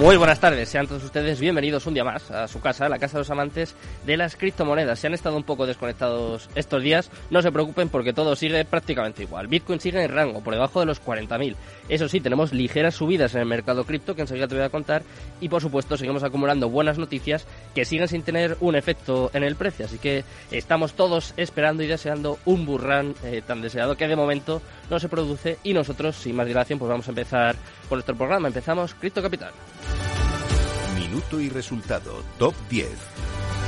Muy buenas tardes, sean todos ustedes bienvenidos un día más a su casa, la casa de los amantes de las criptomonedas. Se han estado un poco desconectados estos días, no se preocupen porque todo sigue prácticamente igual. Bitcoin sigue en rango, por debajo de los 40.000. Eso sí, tenemos ligeras subidas en el mercado cripto, que enseguida te voy a contar, y por supuesto seguimos acumulando buenas noticias que siguen sin tener un efecto en el precio. Así que estamos todos esperando y deseando un burrán eh, tan deseado que de momento no se produce y nosotros, sin más dilación, pues vamos a empezar con nuestro programa. Empezamos Cripto Capital. Minuto y resultado, top 10.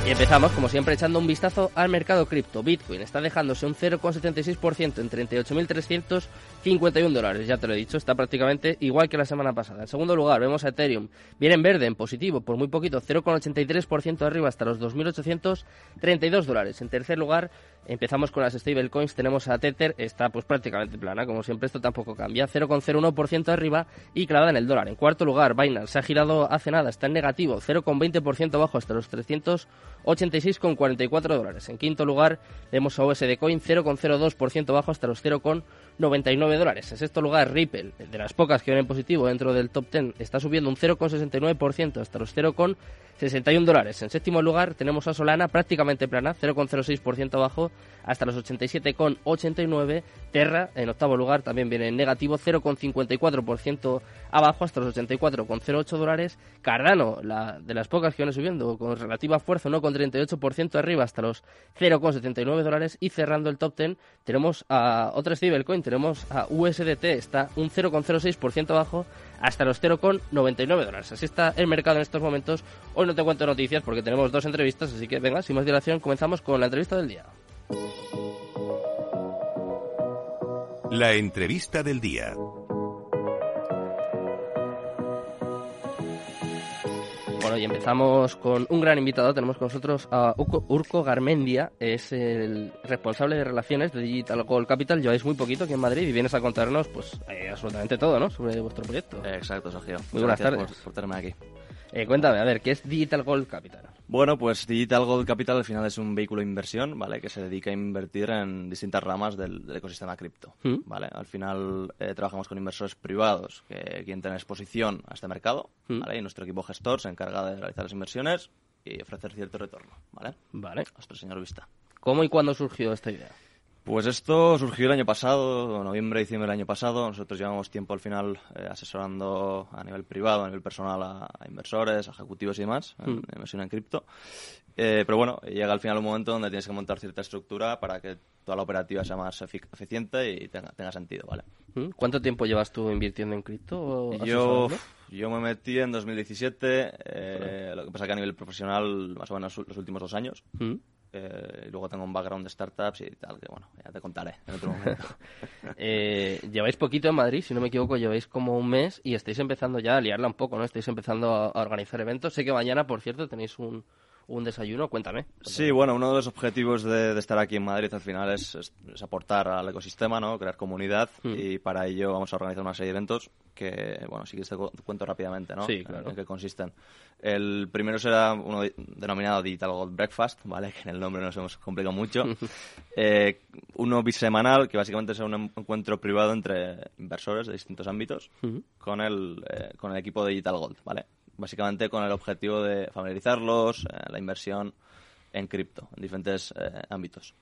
Y empezamos, como siempre, echando un vistazo al mercado cripto. Bitcoin está dejándose un 0,76% en 38.351 dólares. Ya te lo he dicho, está prácticamente igual que la semana pasada. En segundo lugar, vemos a Ethereum. Viene en verde, en positivo, por muy poquito, 0,83% arriba hasta los 2.832 dólares. En tercer lugar, empezamos con las stablecoins. Tenemos a Tether, está pues prácticamente plana, como siempre, esto tampoco cambia. 0,01% arriba y clavada en el dólar. En cuarto lugar, Binance se ha girado hace nada, está en negativo, 0,20% abajo hasta los 300 86,44 dólares. En quinto lugar vemos a USD Coin 0,02% bajo hasta los 0,99 dólares. En sexto lugar Ripple, de las pocas que vienen positivo dentro del top 10, está subiendo un 0,69% hasta los 0,61 dólares. En séptimo lugar tenemos a Solana prácticamente plana, 0,06% abajo hasta los 87,89. Terra en octavo lugar también viene en negativo, 0,54% abajo hasta los 84,08 dólares. Cardano, la de las pocas que viene subiendo con relativa fuerza, no con 38% arriba hasta los 0,79 dólares. Y cerrando el top 10 tenemos a otra stablecoin, tenemos a USDT, está un 0,06% abajo hasta los 0,99 dólares. Así está el mercado en estos momentos. Hoy no te cuento noticias porque tenemos dos entrevistas, así que venga, sin más dilación, comenzamos con la entrevista del día. La entrevista del día. Bueno, y empezamos con un gran invitado. Tenemos con nosotros a Urco Garmendia, es el responsable de relaciones de Digital Gold Capital. Lleváis muy poquito aquí en Madrid y vienes a contarnos pues eh, absolutamente todo, ¿no? Sobre vuestro proyecto. Exacto, Sergio. Muy buenas Gracias tardes. Por, por tenerme aquí. Eh, cuéntame, a ver, ¿qué es Digital Gold Capital? Bueno, pues Digital Gold Capital al final es un vehículo de inversión, ¿vale? Que se dedica a invertir en distintas ramas del, del ecosistema cripto, ¿Mm? ¿vale? Al final eh, trabajamos con inversores privados que quieren tener exposición a este mercado, ¿Mm? ¿vale? Y nuestro equipo gestor se encarga de realizar las inversiones y ofrecer cierto retorno, ¿vale? Vale. Nuestro señor Vista. ¿Cómo y cuándo surgió esta idea? Pues esto surgió el año pasado, noviembre, diciembre del año pasado. Nosotros llevamos tiempo al final eh, asesorando a nivel privado, a nivel personal a, a inversores, a ejecutivos y demás, en, Mm. en inversión en cripto. Eh, pero bueno, llega al final un momento donde tienes que montar cierta estructura para que toda la operativa sea más efic- eficiente y tenga, tenga sentido, ¿vale? ¿Mm? ¿Cuánto tiempo llevas tú invirtiendo en cripto? Yo, yo me metí en 2017, eh, lo que pasa que a nivel profesional más o menos los últimos dos años. ¿Mm? Eh, luego tengo un background de startups y tal, que bueno, ya te contaré en otro momento. Eh, lleváis poquito en Madrid, si no me equivoco, lleváis como un mes y estáis empezando ya a liarla un poco, ¿no? Estáis empezando a, a organizar eventos. Sé que mañana, por cierto, tenéis un, un desayuno. Cuéntame. Sí, bueno, uno de los objetivos de, de estar aquí en Madrid al final es, es- es aportar al ecosistema, ¿no? Crear comunidad Mm. y para ello vamos a organizar una serie de eventos que, bueno, si quieres te cu- te cuento rápidamente, ¿no? Sí, En- claro. En qué consisten. El primero será uno de- denominado Digital Gold Breakfast, ¿vale? Que en el nombre nos hemos complicado mucho. Eh, uno bisemanal, que básicamente es un en- encuentro privado entre inversores de distintos ámbitos con el, eh, con el equipo de Digital Gold, ¿vale? Básicamente con el objetivo de familiarizarlos, eh, la inversión en cripto, en diferentes ámbitos.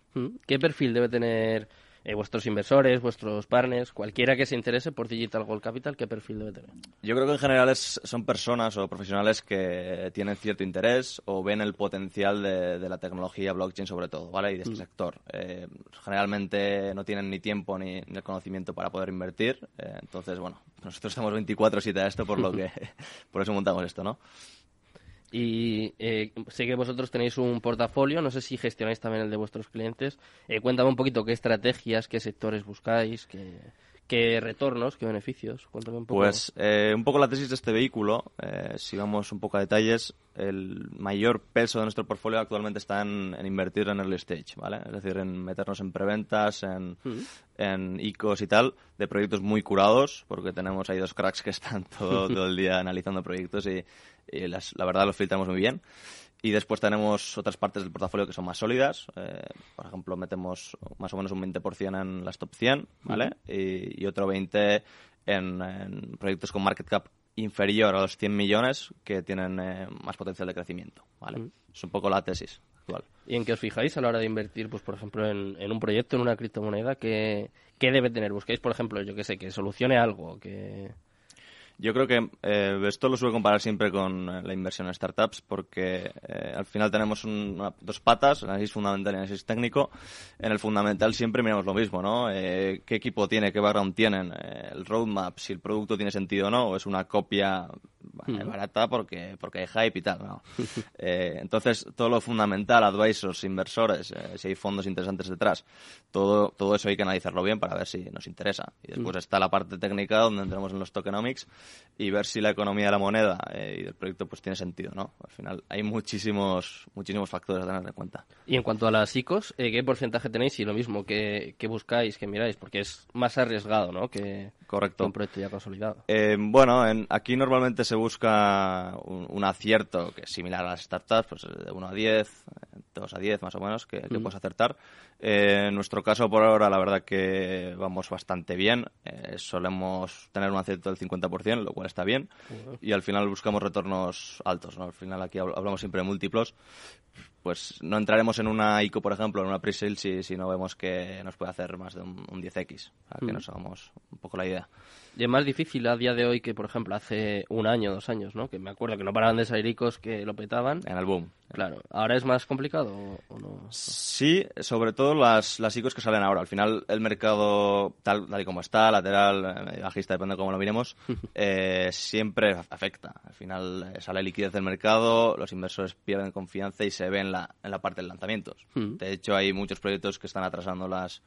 ¿Qué perfil debe tener eh, vuestros inversores, vuestros partners, cualquiera que se interese por Digital Gold Capital? ¿Qué perfil debe tener? Yo creo que en general es- son personas o profesionales que tienen cierto interés o ven el potencial de, de la tecnología blockchain sobre todo, ¿vale? Y de este sector. Eh, generalmente no tienen ni tiempo ni, ni el conocimiento para poder invertir. eh, entonces, bueno, nosotros estamos 24-7 a esto por lo que por eso montamos esto, ¿no? Y eh, sé que vosotros tenéis un portafolio, no sé si gestionáis también el de vuestros clientes. Eh, cuéntame un poquito qué estrategias, qué sectores buscáis, qué, qué retornos, qué beneficios. Cuéntame un poco. Pues eh, un poco la tesis de este vehículo, eh, si vamos un poco a detalles, el mayor peso de nuestro portfolio actualmente está en, en invertir en early stage, ¿vale? Es decir, en meternos en preventas, en, en ICOs y tal, de proyectos muy curados, porque tenemos ahí dos cracks que están todo, todo el día analizando proyectos y, y las- la verdad los filtramos muy bien. Y después tenemos otras partes del portafolio que son más sólidas. Eh, por ejemplo, metemos más o menos un 20% en las top 100, ¿vale? y, y otro 20% en, en proyectos con market cap inferior a los 100 millones que tienen eh, más potencial de crecimiento, ¿vale? Es un poco la tesis actual. ¿Y en qué os fijáis a la hora de invertir, pues por ejemplo, en, en un proyecto, en una criptomoneda? ¿Qué, qué debe tener? ¿Buscáis, por ejemplo, yo qué sé, que solucione algo? que Yo creo que eh, esto lo suelo comparar siempre con eh, la inversión en startups porque eh, al final tenemos un- una- dos patas, análisis fundamental y análisis técnico. En el fundamental siempre miramos lo mismo, ¿no? Eh, ¿Qué equipo tiene? ¿Qué background tienen? Eh, el roadmap, si el producto tiene sentido o no, o es una copia barata porque, porque hay hype y tal, ¿no? Eh, entonces, todo lo fundamental, advisors, inversores, si hay fondos interesantes detrás, todo, todo eso hay que analizarlo bien para ver si nos interesa. Y después está la parte técnica donde entramos en los tokenomics y ver si la economía de la moneda eh, y del proyecto pues tiene sentido, ¿no? Al final hay muchísimos, muchísimos factores a tener en cuenta. Y en cuanto a las ICOs, eh, ¿qué porcentaje tenéis? Y lo mismo, ¿qué, qué buscáis, qué miráis? Porque es más arriesgado, ¿no? Que Correcto. un proyecto ya consolidado. Eh, bueno, en- aquí normalmente se busca un, un acierto que es similar a las startups, pues de 1 a 10, eh, 2 a 10 más o menos, que, que puedes acertar. En nuestro caso, por ahora, la verdad que vamos bastante bien. Solemos tener un acierto del 50%, lo cual está bien. Y al final buscamos retornos altos, ¿no? Al final aquí habl- hablamos siempre de múltiplos. Pues no entraremos en una ICO, por ejemplo, en una pre-sale si, si no vemos que nos puede hacer más de un, un 10x, para que nos hagamos un poco la idea. Y es más difícil a día de hoy que, por ejemplo, hace un año, dos años, ¿no? Que me acuerdo que no paraban de salir ICOs que lo petaban. En el boom. Claro, ¿ahora es más complicado o, no? Sí, sobre todo las, las ICOs que salen ahora. Al final, el mercado, tal, tal y como está, lateral, eh, bajista, depende de cómo lo miremos, eh, siempre afecta. Al final, eh, sale liquidez del mercado, los inversores pierden confianza y se ve en la, en la parte de lanzamientos. Mm. De hecho, hay muchos proyectos que están atrasando las,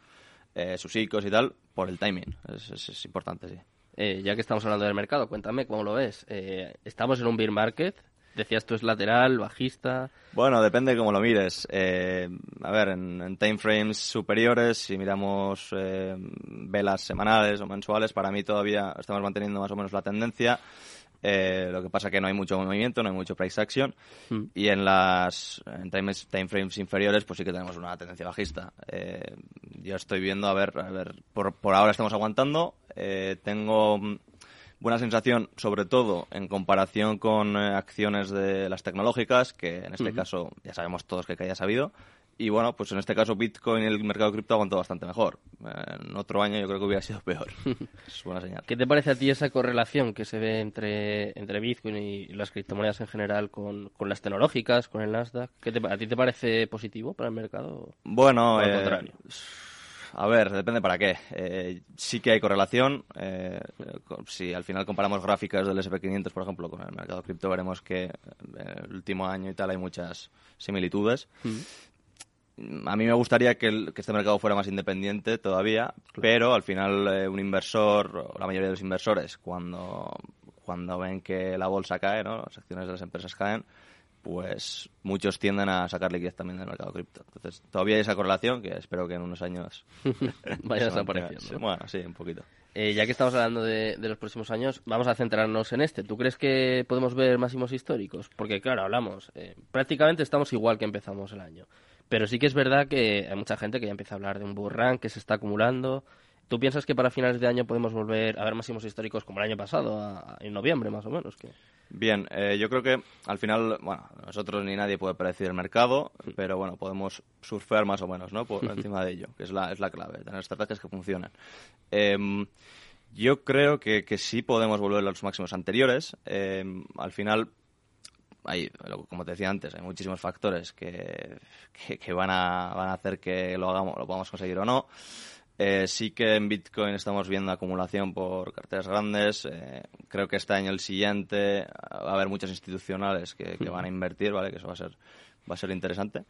eh, sus ICOs y tal por el timing. Es, es- es importante, sí. Eh, ya que estamos hablando del mercado, cuéntame cómo lo ves. Eh, estamos en un bear market. Decías tú es lateral, bajista. Bueno, depende de cómo lo mires. Eh, a ver, en, en timeframes superiores, si miramos eh, velas semanales o mensuales, para mí todavía estamos manteniendo más o menos la tendencia. Eh, lo que pasa que no hay mucho movimiento, no hay mucho price action. Mm. Y en las en times- timeframes inferiores, pues sí que tenemos una tendencia bajista. Eh, yo estoy viendo, a ver, a ver, por, por ahora estamos aguantando. Eh, tengo mm, buena sensación, sobre todo en comparación con eh, acciones de las tecnológicas, que en este caso ya sabemos todos que haya sabido. Y bueno, pues en este caso Bitcoin y el mercado cripto aguantó bastante mejor. En otro año yo creo que hubiera sido peor. es buena señal. ¿Qué te parece a ti esa correlación que se ve entre, entre Bitcoin y las criptomonedas en general con, con las tecnológicas, con el Nasdaq? ¿Qué te, ¿A ti te parece positivo para el mercado? Bueno, al eh, contrario. a ver, depende para qué. Eh, sí que hay correlación. eh, si al final comparamos gráficas del SP500, por ejemplo, con el mercado cripto, veremos que en el último año y tal hay muchas similitudes. A mí me gustaría que, el- que este mercado fuera más independiente todavía, pero al final eh, un inversor, o la mayoría de los inversores, cuando, cuando ven que la bolsa cae, ¿no? las acciones de las empresas caen, pues muchos tienden a sacar liquidez también del mercado cripto. Entonces, todavía hay esa correlación que espero que en unos años Vaya desapareciendo. Bueno, sí, un poquito. Eh, ya que estamos hablando de, de los próximos años, vamos a centrarnos en este. ¿Tú crees que podemos ver máximos históricos? Porque, claro, hablamos, eh, prácticamente estamos igual que empezamos el año. Pero sí que es verdad que hay mucha gente que ya empieza a hablar de un bull run que se está acumulando. ¿Tú piensas que para finales de año podemos volver a ver máximos históricos como el año pasado, a- a- en noviembre más o menos? Que... Bien, eh, yo creo que al final, bueno, nosotros ni nadie puede predecir el mercado, pero bueno, podemos surfear más o menos, ¿no? Por encima de ello, que es la, es la clave, tener estrategias que funcionen. Em, yo creo que, que sí podemos volver a los máximos anteriores. Em, al final, hay, como te decía antes, hay muchísimos factores que, que, que van, a, van a hacer que lo hagamos, lo podamos conseguir o no. Eh, sí que en Bitcoin estamos viendo acumulación por carteras grandes. Eh, creo que este año el siguiente va a haber muchas institucionales que, que, van a invertir, ¿vale? Que eso va a ser, va a ser interesante.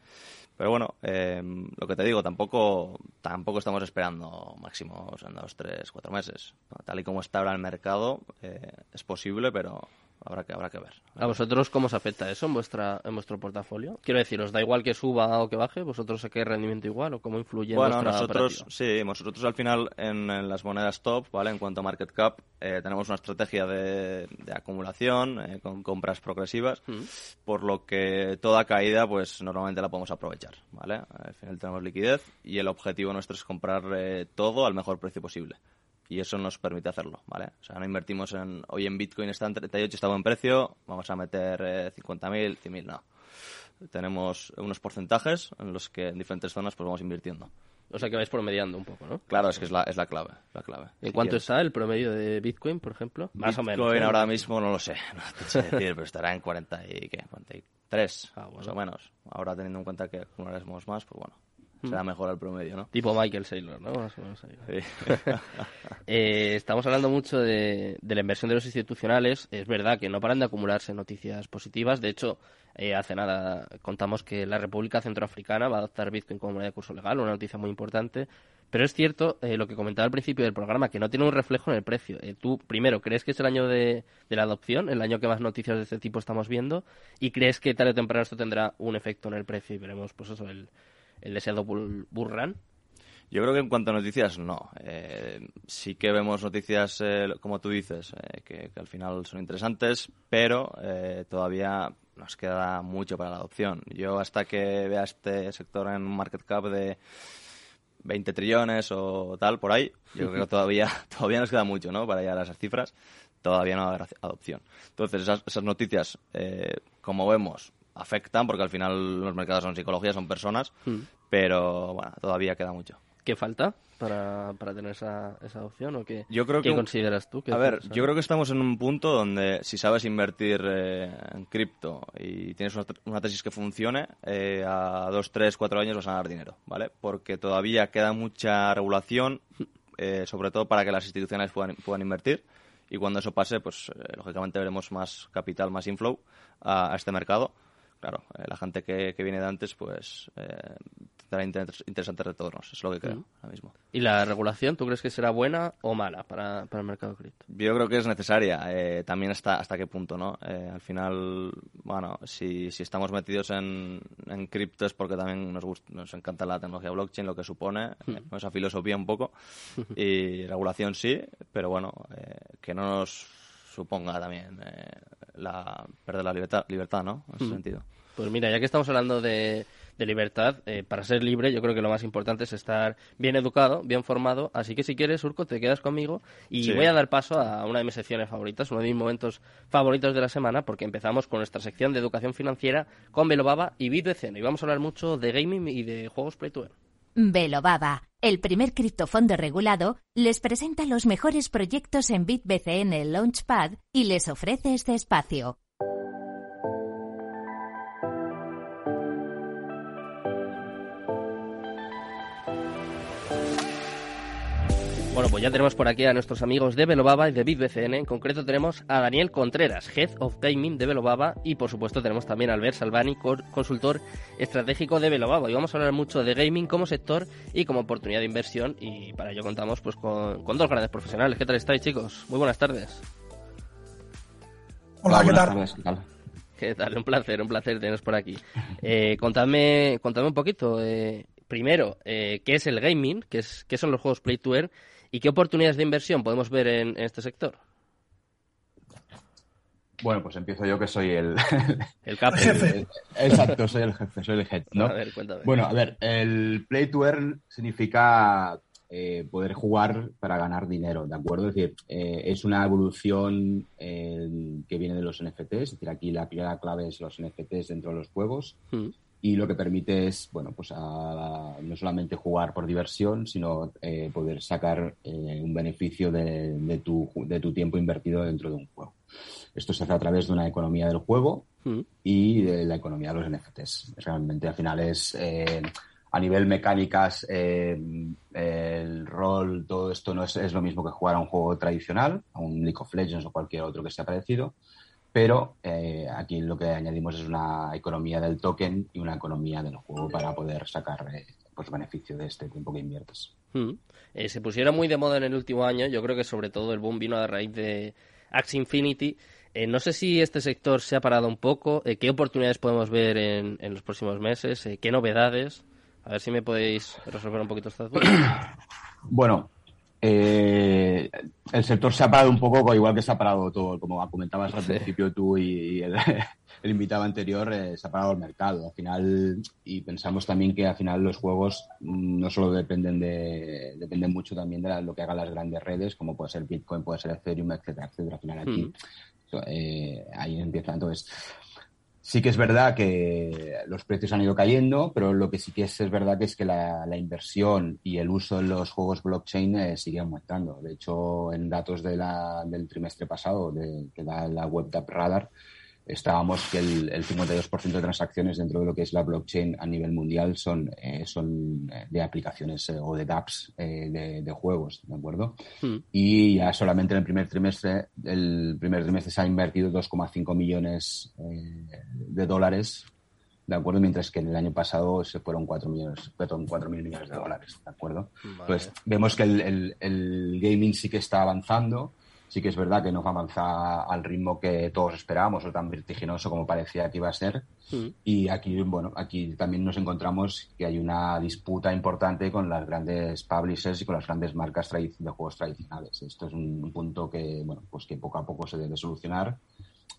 Pero bueno, eh, lo que te digo, tampoco, tampoco estamos esperando máximos en dos, tres, cuatro meses. Tal y como está ahora el mercado, eh, es posible, pero habrá que, habrá que ver. ¿A vosotros cómo os afecta eso en, vuestra, en vuestro portafolio? Quiero decir, ¿os da igual que suba o que baje? ¿Vosotros saqué rendimiento igual o cómo influye bueno, en nosotros, sí, nosotros al final en, en, las monedas top, ¿vale? En cuanto a market cap, eh, tenemos una estrategia de, de acumulación eh, con compras progresivas, mm. por lo que toda caída, pues normalmente la podemos aprovechar, ¿vale? Al final tenemos liquidez y el objetivo nuestro es comprar eh, todo al mejor precio posible y eso nos permite hacerlo, ¿vale? O sea, no invertimos en, hoy en Bitcoin está en 38, está buen precio, vamos a meter eh, 50.000, 100.000, no. Tenemos unos porcentajes en los que en diferentes zonas pues vamos invirtiendo. O sea que vais promediando un poco, ¿no? Claro, es que es la, es la clave, la clave. ¿En si cuánto quieres. está el promedio de Bitcoin, por ejemplo? Más Bitcoin o menos. Bitcoin ¿eh? ahora mismo no lo sé, no te sé decir, pero estará en 40 y, ¿qué? 43, ah, bueno. más o menos. Ahora teniendo en cuenta que acumularemos más, pues bueno, será mejor el promedio, ¿no? Tipo Michael Saylor, ¿no? Más o menos ahí. Sí. eh, estamos hablando mucho de, de, la inversión de los institucionales. Es verdad que no paran de acumularse noticias positivas. De hecho, eh, hace nada contamos que la República Centroafricana va a adoptar Bitcoin como moneda de curso legal, una noticia muy importante. Pero es cierto eh, lo que comentaba al principio del programa, que no tiene un reflejo en el precio. Eh, tú, primero, ¿crees que es el año de, de, la adopción, el año que más noticias de este tipo estamos viendo? ¿Y crees que tarde o temprano esto tendrá un efecto en el precio y veremos, pues eso, el, el deseado bull? Yo creo que en cuanto a noticias, no. Eh, sí que vemos noticias, eh, como tú dices, eh, que, que, al final son interesantes, pero todavía nos queda mucho para la adopción. Yo hasta que vea este sector en un market cap de 20 trillones o tal, por ahí, yo creo que todavía, todavía nos queda mucho, ¿no? Para llegar a esas cifras, todavía no va a haber adopción. Entonces, esas, esas noticias, como vemos, afectan, porque al final los mercados son psicología, son personas, mm. pero bueno, todavía queda mucho. ¿Qué falta para, para tener esa, esa adopción o qué, yo creo ¿qué que, consideras tú? a ver, yo creo que estamos en un punto donde si sabes invertir eh, en cripto y tienes una, una, tesis que funcione, eh, a dos, tres, cuatro años vas a ganar dinero, ¿vale? Porque todavía queda mucha regulación, eh, sobre todo para que las instituciones puedan, puedan invertir y cuando eso pase, pues lógicamente veremos más capital, más inflow a, a este mercado claro, eh, la gente que, que, viene de antes, pues eh, tendrá inter interesantes retornos, es lo que creo mm. ahora mismo. ¿Y la regulación, tú crees que será buena o mala para, para el mercado cripto? Yo creo que es necesaria, eh, también hasta, hasta qué punto, ¿no? Eh, al final, bueno, si, si estamos metidos en, en cripto es porque también nos, gusta, nos encanta la tecnología blockchain, lo que supone, mm. esa filosofía un poco, y regulación sí, pero bueno, que no nos suponga también eh, la perder la libertad, libertad ¿no? En ese mm. sentido. Pues mira, ya que estamos hablando de, de libertad, eh, para ser libre yo creo que lo más importante es estar bien educado, bien formado. Así que si quieres, Urco, te quedas conmigo y sí. voy a dar paso a una de mis secciones favoritas, uno de mis momentos favoritos de la semana, porque empezamos con nuestra sección de educación financiera con Belobaba y BitBCN. Y vamos a hablar mucho de gaming y de juegos play to earn. El primer criptofondo regulado, les presenta los mejores proyectos en BitBCN Launchpad y les ofrece este espacio. Bueno, pues ya tenemos por aquí a nuestros amigos de Velobaba y de BitBCN. En concreto tenemos a Daniel Contreras, Head of Gaming de Velobaba. Y por supuesto tenemos también a Albert Salvani, consultor estratégico de Velobaba. Y vamos a hablar mucho de gaming como sector y como oportunidad de inversión. Y para ello contamos pues con, con dos grandes profesionales. ¿Qué tal estáis, chicos? Muy buenas tardes. Hola, ¿qué tal? ¿qué tal? ¿Qué tal? Un placer, un placer teneros por aquí. Eh, contadme, contadme un poquito. Eh, primero, eh, ¿qué es el gaming? ¿Qué, es, ¿Qué son los juegos Play to Earn? ¿Y qué oportunidades de inversión podemos ver en, en este sector? Bueno, pues empiezo yo que soy el... El capo. jefe. Exacto, soy el jefe, soy el head, ¿no? A ver, cuéntame. Bueno, a ver, el play to earn significa eh, poder jugar para ganar dinero, ¿de acuerdo? Es decir, eh, es una evolución eh, que viene de los NFTs, es decir, aquí la primera clave es los NFTs dentro de los juegos. Mm y lo que permite es, bueno, pues a, no solamente jugar por diversión, sino eh, poder sacar eh, un beneficio de, de, tu, de tu tiempo invertido dentro de un juego. Esto se hace a través de una economía del juego mm. y de la economía de los NFTs. Realmente al final es, eh, a nivel mecánicas, eh, el rol, todo esto no es, es, lo mismo que jugar a un juego tradicional, a un League of Legends o cualquier otro que sea parecido, pero eh, aquí lo que añadimos es una economía del token y una economía del juego para poder sacar eh, pues beneficio de este tiempo que inviertes. Hmm. Eh, se pusieron muy de moda en el último año, yo creo que sobre todo el boom vino a raíz de Axie Infinity. No sé si este sector se ha parado un poco, qué oportunidades podemos ver en, en los próximos meses, qué novedades. A ver si me podéis resolver un poquito estas dudas. Bueno, eh, el sector se ha parado un poco, igual que se ha parado todo, como comentabas al principio tú y, el, el, invitado anterior, eh, se ha parado el mercado. Al final, y pensamos también que al final los juegos no solo dependen de, dependen mucho también de la, lo que hagan las grandes redes, como puede ser Bitcoin, puede ser Ethereum, etcétera, etcétera. Al final aquí, mm. eh, ahí empieza. Entonces, Sí que es verdad que los precios han ido cayendo, pero lo que sí que es, verdad que es que la, la, inversión y el uso de los juegos blockchain eh, sigue aumentando. De hecho, en datos de la, del trimestre pasado de, que da la web de Radar, estábamos que el, el 52% de transacciones dentro de lo que es la blockchain a nivel mundial son, eh, son de aplicaciones eh, o de dApps eh, de, de, juegos, ¿de acuerdo? Hmm. Y ya solamente en el primer trimestre, el primer trimestre se ha invertido 2,5 millones eh, de dólares, ¿de acuerdo? Mientras que en el año pasado se fueron 4 millones, fueron 4 mil millones de dólares, ¿de acuerdo? Vale. Pues vemos que el, el, el gaming sí que está avanzando, sí que es verdad que no va a avanzar al ritmo que todos esperábamos o tan vertiginoso como parecía que iba a ser. Mm. Y aquí, bueno, aquí también nos encontramos que hay una disputa importante con las grandes publishers y con las grandes marcas de juegos tradicionales. Esto es un punto que, bueno, pues que poco a poco se debe solucionar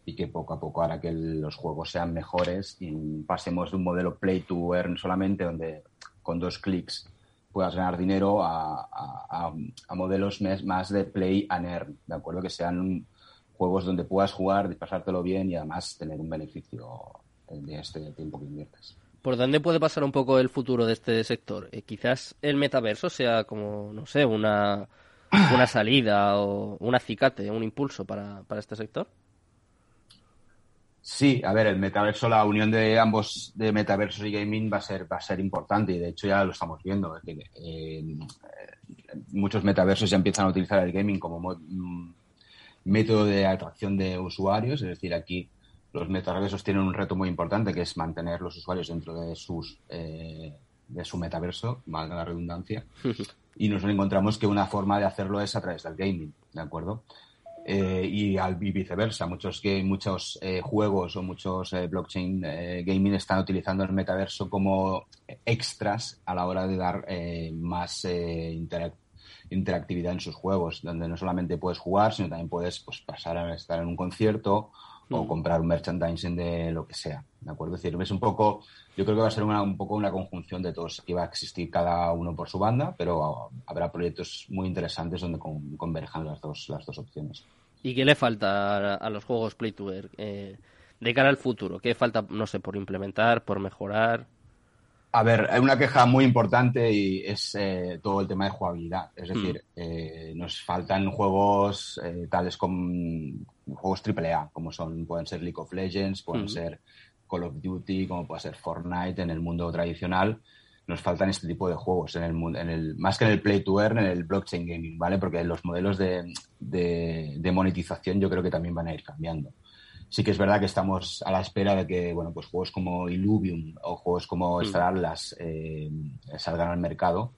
y que poco a poco hará que los juegos sean mejores y pasemos de un modelo play to earn solamente donde con dos clics puedas ganar dinero a, a, a, modelos más de play and earn, ¿de acuerdo? Que sean juegos donde puedas jugar, pasártelo bien y además tener un beneficio de este tiempo que inviertes. ¿Por dónde puede pasar un poco el futuro de este sector? Eh, quizás el metaverso sea como, no sé, una, una salida o un acicate, un impulso para, para este sector. Sí, a ver, el metaverso, la unión de ambos, de metaversos y gaming, va a ser, va a ser importante y de hecho ya lo estamos viendo. Que, eh, muchos metaversos ya empiezan a utilizar el gaming como mm, método de atracción de usuarios, es decir, aquí los metaversos tienen un reto muy importante que es mantener los usuarios dentro de sus eh, de su metaverso, valga la redundancia, y nos encontramos que una forma de hacerlo es a través del gaming, ¿de acuerdo? Eh, y, al, viceversa. Muchos, que, muchos eh, juegos o muchos eh, blockchain eh, gaming están utilizando el metaverso como extras a la hora de dar más interac interactividad en sus juegos, donde no solamente puedes jugar, sino también puedes pues, pasar a estar en un concierto o mm. comprar un merchandising de lo que sea. ¿De acuerdo? Es decir, es un poco, yo creo que va a ser una, un poco una conjunción de todos, que va a existir cada uno por su banda, pero habrá proyectos muy interesantes donde con, converjan las dos, las dos opciones. ¿Y qué le falta a, a los juegos Play to Earn eh, de cara al futuro? ¿Qué falta, no sé, por implementar, por mejorar? A ver, hay una queja muy importante y es eh, todo el tema de jugabilidad. Es decir, mm. eh, nos faltan juegos eh, tales como juegos AAA, como son pueden ser League of Legends, pueden ser Call of Duty, como puede ser Fortnite en el mundo tradicional. Nos faltan este tipo de juegos en el, en el más que en el play to earn, en el blockchain gaming, ¿vale? Porque los modelos de, de, de monetización yo creo que también van a ir cambiando sí que es verdad que estamos a la espera de que bueno pues juegos como Illuvium o juegos como mm. Star Atlas eh, salgan al mercado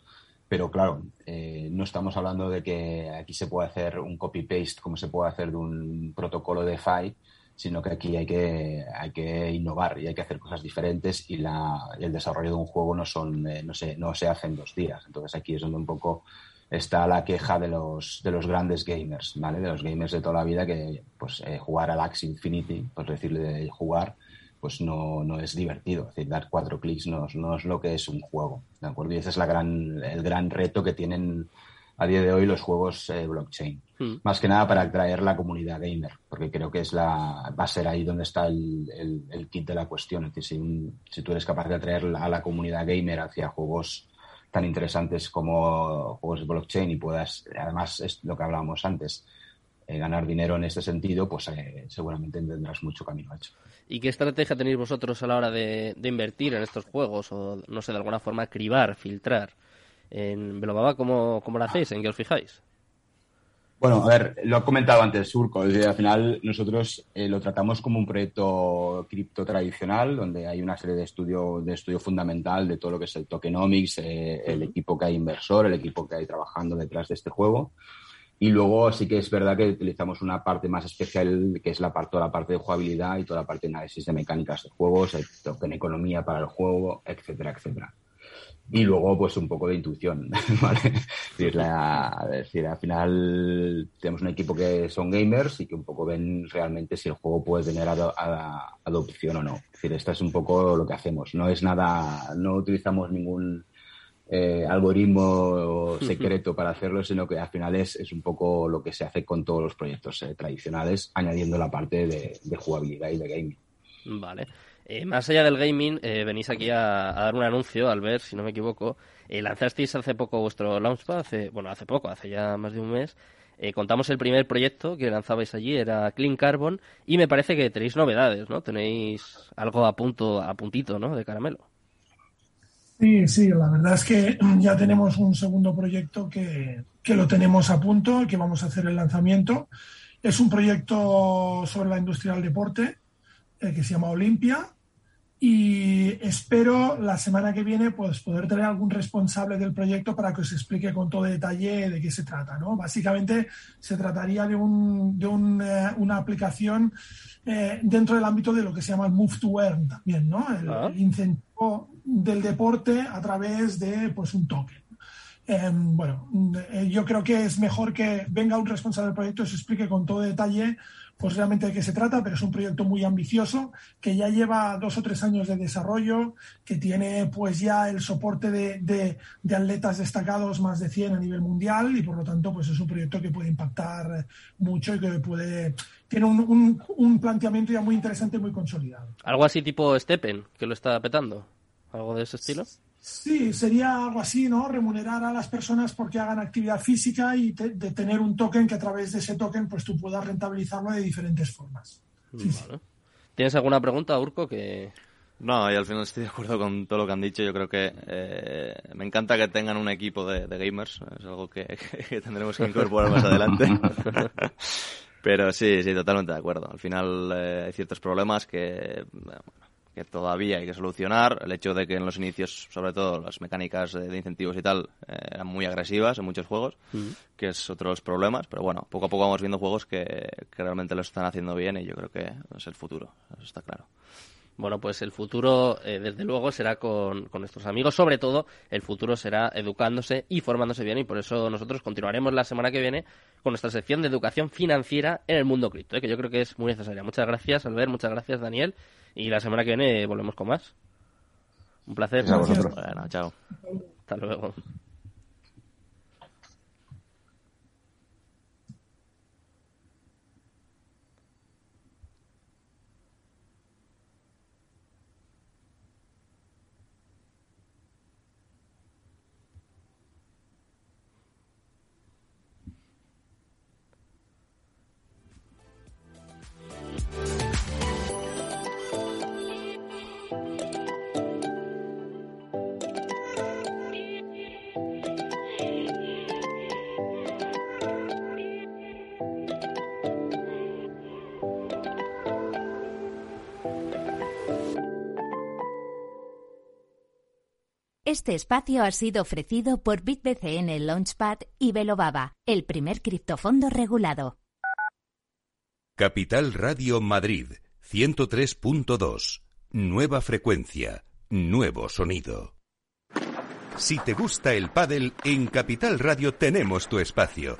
pero claro eh, no estamos hablando de que aquí se pueda hacer un copy paste como se puede hacer de un protocolo de DeFi sino que aquí hay que hay que innovar y hay que hacer cosas diferentes y, la, el desarrollo de un juego no son eh, no se no se hace en dos días entonces aquí es donde un poco está la queja de los, de los grandes gamers, ¿vale? De los gamers de toda la vida que, pues, eh, jugar al Axe Infinity, pues decirle de jugar, pues no, no es divertido. Es decir, dar cuatro clics no, no es lo que es un juego, ¿de acuerdo? Y ese es la gran, el gran reto que tienen a día de hoy los juegos eh, blockchain. Hmm. Más que nada para atraer la comunidad gamer, porque creo que es la, va a ser ahí donde está el, el, el kit de la cuestión. Es decir, si, si tú eres capaz de atraer a la comunidad gamer hacia juegos tan interesantes como juegos de blockchain y puedas, además es lo que hablábamos antes, eh, ganar dinero en este sentido, pues seguramente tendrás mucho camino hecho. ¿Y qué estrategia tenéis vosotros a la hora de, invertir en estos juegos? O, no sé, de alguna forma, cribar, filtrar. En Velobaba, ¿cómo, ¿cómo lo hacéis? ¿En qué os fijáis? Bueno, a ver, lo he comentado antes, Surco. al final nosotros eh, lo tratamos como un proyecto cripto tradicional, donde hay una serie de estudio, de estudio fundamental de todo lo que es el tokenomics, eh, el equipo que hay inversor, el equipo que hay trabajando detrás de este juego. Y luego sí que es verdad que utilizamos una parte más especial, que es la parte, toda la parte de jugabilidad y toda la parte de análisis de mecánicas de juegos, token economía para el juego, etcétera, etcétera y luego pues un poco de intuición, ¿vale? Es decir, al final tenemos un equipo que son gamers y que un poco ven realmente si el juego puede tener adopción o no. Es decir, esto es un poco lo que hacemos. No es nada, no utilizamos ningún eh, algoritmo secreto para hacerlo, sino que al final es, es, un poco lo que se hace con todos los proyectos eh, tradicionales, añadiendo la parte de, de jugabilidad y de gaming. Vale. Eh, más allá del gaming, eh, venís aquí a, dar un anuncio, al ver, si no me equivoco. Lanzasteis hace poco vuestro Launchpad, hace, bueno, hace poco, hace ya más de un mes. contamos el primer proyecto que lanzabais allí, era Clean Carbon, y me parece que tenéis novedades, ¿no? Tenéis algo a punto, a puntito, ¿no? De caramelo. Sí, sí, la verdad es que ya tenemos un segundo proyecto que, que lo tenemos a punto, que vamos a hacer el lanzamiento. Es un proyecto sobre la industria del deporte, que se llama Olimpia, y espero la semana que viene pues, poder tener algún responsable del proyecto para que os explique con todo detalle de qué se trata. ¿no? Básicamente se trataría de, un, de un, eh, una aplicación eh, dentro del ámbito de lo que se llama el Move to Earn también, ¿no? el, ah. incentivo del deporte a través de pues, un token. Em, bueno, eh, yo creo que es mejor que venga un responsable del proyecto y se explique con todo detalle pues realmente de qué se trata, pero es un proyecto muy ambicioso que ya lleva dos o tres años de desarrollo, que tiene pues ya el soporte de, de, atletas destacados más de 100 a nivel mundial y por lo tanto pues es un proyecto que puede impactar mucho y que puede tiene un, un, un planteamiento ya muy interesante y muy consolidado. Algo así tipo Steppen, que lo está petando, algo de ese estilo. Sí, sería algo así, ¿no? Remunerar a las personas porque hagan actividad física y de tener un token que a través de ese token pues tú puedas rentabilizarlo de diferentes formas. ¿Tienes alguna pregunta, Urco? Que... No, y al final estoy de acuerdo con todo lo que han dicho. Yo creo que eh, me encanta que tengan un equipo de, gamers. Es algo que, tendremos que incorporar más adelante. Pero sí, sí, totalmente de acuerdo. Al final eh, hay ciertos problemas que, que todavía hay que solucionar. El hecho de que en los inicios, sobre todo, las mecánicas de, incentivos y tal eh, eran muy agresivas en muchos juegos, que es otro de los problemas. Pero bueno, poco a poco vamos viendo juegos que, realmente lo están haciendo bien y yo creo que es el futuro, eso está claro. Bueno, pues el futuro, eh, desde luego, será con, con, nuestros amigos. Sobre todo, el futuro será educándose y formándose bien. Y por eso nosotros continuaremos la semana que viene con nuestra sección de educación financiera en el mundo cripto, ¿eh? que yo creo que es muy necesaria. Muchas gracias, Albert. Muchas gracias, Daniel. Y la semana que viene volvemos con más. Un placer. chao. Hasta luego. Este espacio ha sido ofrecido por BitBCN Launchpad y Velobaba, el primer criptofondo regulado. Capital Radio Madrid, 103.2. Nueva frecuencia, nuevo sonido. Si te gusta el pádel, en Capital Radio tenemos tu espacio.